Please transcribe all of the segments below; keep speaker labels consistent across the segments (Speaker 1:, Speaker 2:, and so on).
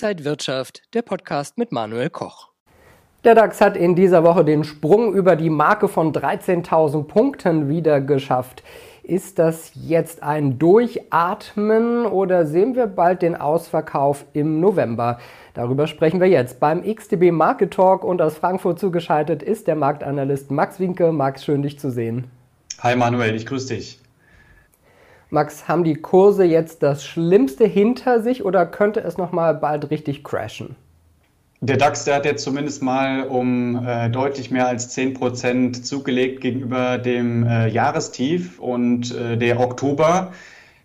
Speaker 1: Inside Wirtschaft, der Podcast mit Manuel Koch.
Speaker 2: Der DAX hat in dieser Woche den Sprung über die Marke von 13.000 Punkten wieder geschafft. Ist das jetzt ein Durchatmen oder sehen wir bald den Ausverkauf im November? Darüber sprechen wir jetzt beim XTB Market Talk und aus Frankfurt zugeschaltet ist der Marktanalyst Max Winke. Max, schön dich zu sehen.
Speaker 3: Hi Manuel, ich grüße dich.
Speaker 2: Max, haben die Kurse jetzt das Schlimmste hinter sich oder könnte es noch mal bald richtig crashen?
Speaker 3: Der DAX, der hat jetzt zumindest mal um äh, deutlich mehr als 10 Prozent zugelegt gegenüber dem äh, Jahrestief und äh, der Oktober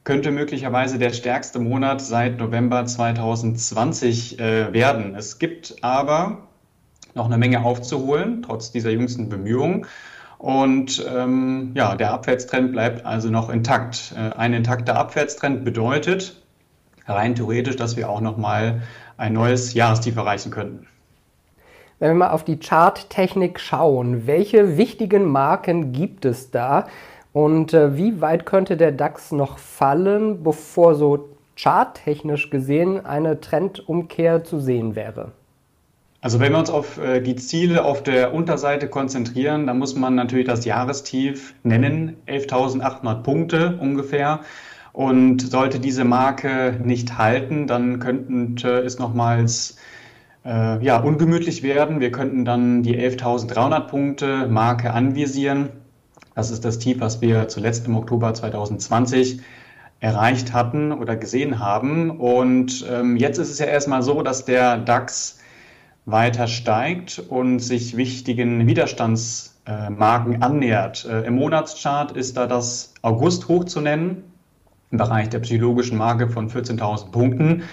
Speaker 3: könnte möglicherweise der stärkste Monat seit November 2020 äh, werden. Es gibt aber noch eine Menge aufzuholen, trotz dieser jüngsten Bemühungen. Und ähm, ja, der Abwärtstrend bleibt also noch intakt. Äh, ein intakter Abwärtstrend bedeutet rein theoretisch, dass wir auch nochmal ein neues Jahrestief erreichen könnten.
Speaker 2: Wenn wir mal auf die Charttechnik schauen, welche wichtigen Marken gibt es da und äh, wie weit könnte der DAX noch fallen, bevor so charttechnisch gesehen eine Trendumkehr zu sehen wäre?
Speaker 3: Also wenn wir uns auf äh, die Ziele auf der Unterseite konzentrieren, dann muss man natürlich das Jahrestief nennen, 11.800 Punkte ungefähr. Und sollte diese Marke nicht halten, dann könnte es nochmals äh, ja, ungemütlich werden. Wir könnten dann die 11.300 Punkte Marke anvisieren. Das ist das Tief, was wir zuletzt im Oktober 2020 erreicht hatten oder gesehen haben. Und ähm, jetzt ist es ja erstmal so, dass der DAX weiter steigt und sich wichtigen Widerstandsmarken annähert. Äh, Im Monatschart ist da das August hoch zu nennen, im Bereich der psychologischen Marke von 14.000 Punkten.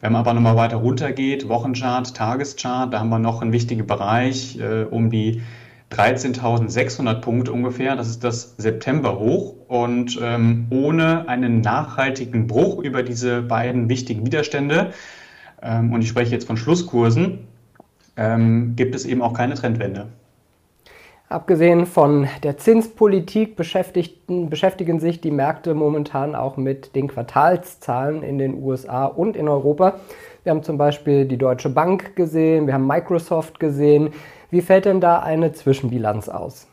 Speaker 3: Wenn man aber nochmal weiter runter geht, Wochenchart, Tageschart, da haben wir noch einen wichtigen Bereich äh, um die 13.600 Punkte ungefähr. Das ist das September hoch. Und ähm, ohne einen nachhaltigen Bruch über diese beiden wichtigen Widerstände, ähm, und ich spreche jetzt von Schlusskursen, ähm, gibt es eben auch keine Trendwende.
Speaker 2: Abgesehen von der Zinspolitik beschäftigen sich die Märkte momentan auch mit den Quartalszahlen in den USA und in Europa. Wir haben zum Beispiel die Deutsche Bank gesehen, wir haben Microsoft gesehen. Wie fällt denn da eine Zwischenbilanz aus?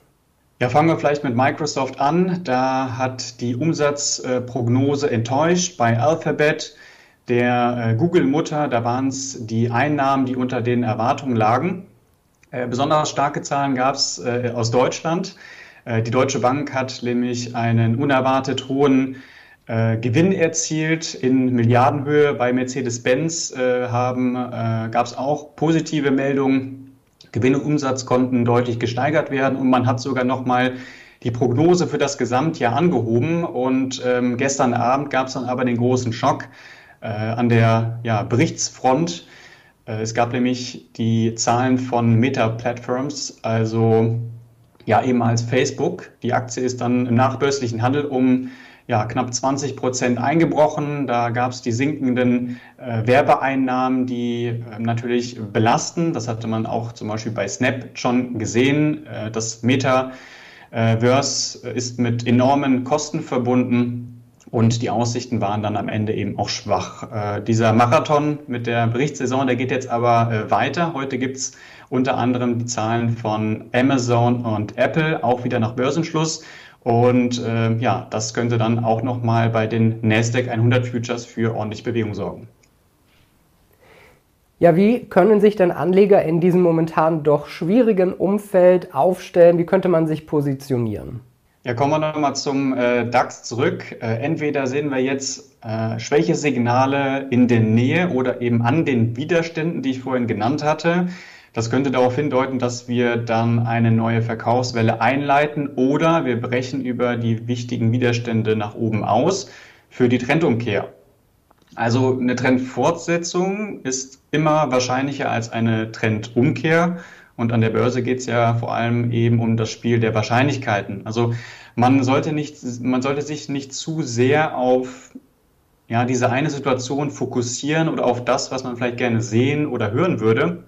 Speaker 3: Ja, fangen wir vielleicht mit Microsoft an. Da hat die Umsatzprognose enttäuscht bei Alphabet der äh, Google-Mutter, da waren es die Einnahmen, die unter den Erwartungen lagen. Äh, besonders starke Zahlen gab es äh, aus Deutschland. Äh, die Deutsche Bank hat nämlich einen unerwartet hohen äh, Gewinn erzielt in Milliardenhöhe. Bei Mercedes-Benz äh, gab es auch positive Meldungen. Gewinn und Umsatz konnten deutlich gesteigert werden und man hat sogar noch mal die Prognose für das Gesamtjahr angehoben. Und ähm, gestern Abend gab es dann aber den großen Schock an der ja, Berichtsfront. Äh, es gab nämlich die Zahlen von Meta Platforms, also ja eben als Facebook. Die Aktie ist dann im nachbörslichen Handel um ja, knapp 20 Prozent eingebrochen. Da gab es die sinkenden äh, Werbeeinnahmen, die äh, natürlich belasten. Das hatte man auch zum Beispiel bei Snap schon gesehen. Äh, das Metaverse ist mit enormen Kosten verbunden. Und die Aussichten waren dann am Ende eben auch schwach. Äh, dieser Marathon mit der Berichtssaison, der geht jetzt aber äh, weiter. Heute gibt es unter anderem die Zahlen von Amazon und Apple, auch wieder nach Börsenschluss. Und äh, ja, das könnte dann auch nochmal bei den Nasdaq 100 Futures für ordentlich Bewegung sorgen.
Speaker 2: Ja, wie können sich denn Anleger in diesem momentan doch schwierigen Umfeld aufstellen? Wie könnte man sich positionieren?
Speaker 3: Ja, kommen wir nochmal zum äh, DAX zurück. Äh, entweder sehen wir jetzt äh, Schwächesignale in der Nähe oder eben an den Widerständen, die ich vorhin genannt hatte. Das könnte darauf hindeuten, dass wir dann eine neue Verkaufswelle einleiten oder wir brechen über die wichtigen Widerstände nach oben aus für die Trendumkehr. Also eine Trendfortsetzung ist immer wahrscheinlicher als eine Trendumkehr. Und an der Börse geht es ja vor allem eben um das Spiel der Wahrscheinlichkeiten. Also man sollte nicht, man sollte sich nicht zu sehr auf ja, diese eine Situation fokussieren oder auf das, was man vielleicht gerne sehen oder hören würde,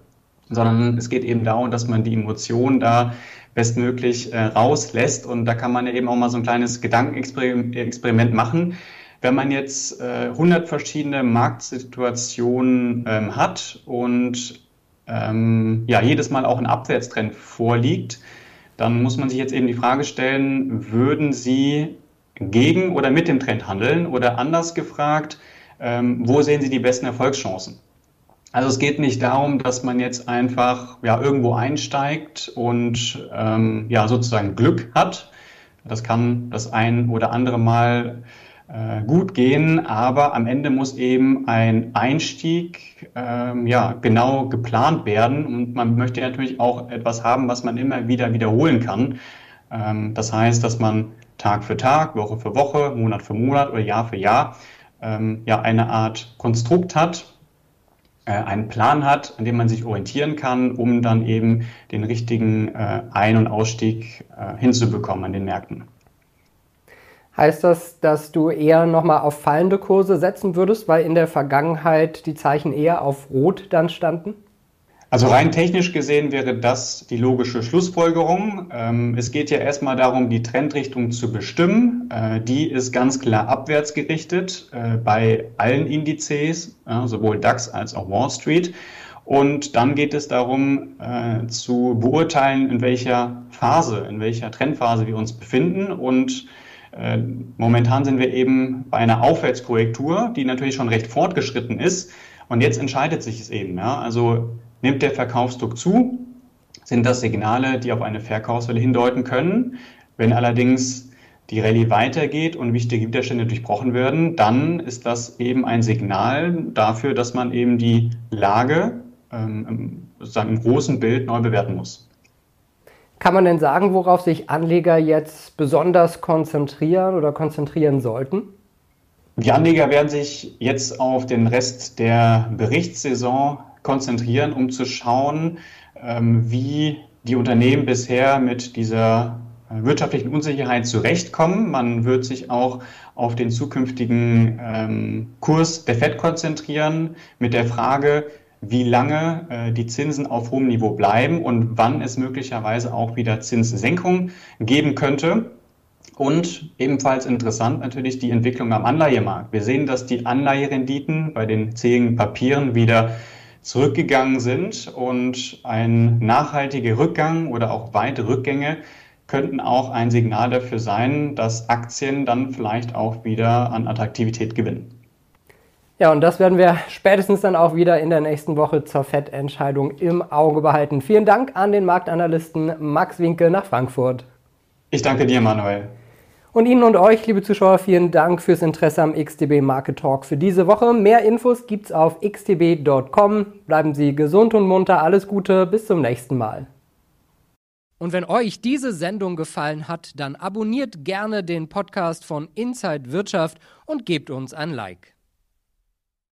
Speaker 3: sondern es geht eben darum, dass man die Emotionen da bestmöglich äh, rauslässt. Und da kann man ja eben auch mal so ein kleines Gedankenexperiment machen. wenn man jetzt äh, 100 verschiedene Marktsituationen ähm, hat und ähm, ja, jedes Mal auch ein Abwärtstrend vorliegt, dann muss man sich jetzt eben die Frage stellen, würden Sie gegen oder mit dem Trend handeln? Oder anders gefragt, ähm, wo sehen Sie die besten Erfolgschancen? Also es geht nicht darum, dass man jetzt einfach ja, irgendwo einsteigt und ähm, ja, sozusagen Glück hat. Das kann das ein oder andere Mal äh, gut gehen, aber am Ende muss eben ein Einstieg ähm, ja, genau geplant werden und man möchte natürlich auch etwas haben, was man immer wieder wiederholen kann. Ähm, das heißt, dass man Tag für Tag, Woche für Woche, Monat für Monat oder Jahr für Jahr ähm, ja eine Art Konstrukt hat, äh, einen Plan hat, an dem man sich orientieren kann, um dann eben den richtigen äh, Ein- und Ausstieg äh, hinzubekommen an den Märkten.
Speaker 2: Heißt das, dass du eher nochmal auf fallende Kurse setzen würdest, weil in der Vergangenheit die Zeichen eher auf Rot dann standen?
Speaker 3: Also rein technisch gesehen wäre das die logische Schlussfolgerung. Ähm, es geht ja erstmal darum, die Trendrichtung zu bestimmen. Äh, die ist ganz klar abwärts gerichtet äh, bei allen Indizes, sowohl DAX als auch Wall Street. Und dann geht es darum äh, zu beurteilen, in welcher Phase, in welcher Trendphase wir uns befinden und momentan sind wir eben bei einer Aufwärtskorrektur, die natürlich schon recht fortgeschritten ist. Und jetzt entscheidet sich es eben. Ja? Also nimmt der Verkaufsdruck zu? Sind das Signale, die auf eine Verkaufswelle hindeuten können? Wenn allerdings die Rallye weitergeht und wichtige Widerstände durchbrochen werden, dann ist das eben ein Signal dafür, dass man eben die Lage ähm, sozusagen im großen Bild neu bewerten muss.
Speaker 2: Kann man denn sagen, worauf sich Anleger jetzt besonders konzentrieren oder konzentrieren sollten?
Speaker 3: Die Anleger werden sich jetzt auf den Rest der Berichtssaison konzentrieren, um zu schauen, ähm, wie die Unternehmen bisher mit dieser wirtschaftlichen Unsicherheit zurechtkommen. Man wird sich auch auf den zukünftigen ähm, Kurs der FED konzentrieren mit der Frage, wie lange äh, die Zinsen auf hohem Niveau bleiben und wann es möglicherweise auch wieder Zinssenkungen geben könnte. Und ebenfalls interessant natürlich die Entwicklung am Anleihemarkt. Wir sehen, dass die Anleiherenditen bei den zähigen Papieren wieder zurückgegangen sind und ein nachhaltiger Rückgang oder auch weite Rückgänge könnten auch ein Signal dafür sein, dass Aktien dann vielleicht auch wieder an Attraktivität gewinnen.
Speaker 2: Ja, und das werden wir spätestens dann auch wieder in der nächsten Woche zur FED-Entscheidung im Auge behalten. Vielen Dank an den Marktanalysten Max Winkel nach Frankfurt.
Speaker 3: Ich danke dir, Manuel.
Speaker 2: Und Ihnen und euch, liebe Zuschauer, vielen Dank fürs Interesse am XTB Market Talk für diese Woche. Mehr Infos gibt's auf xtb.com. Bleiben Sie gesund und munter. Alles Gute. Bis zum nächsten Mal.
Speaker 1: Und wenn euch diese Sendung gefallen hat, dann abonniert gerne den Podcast von Inside Wirtschaft und gebt uns ein Like.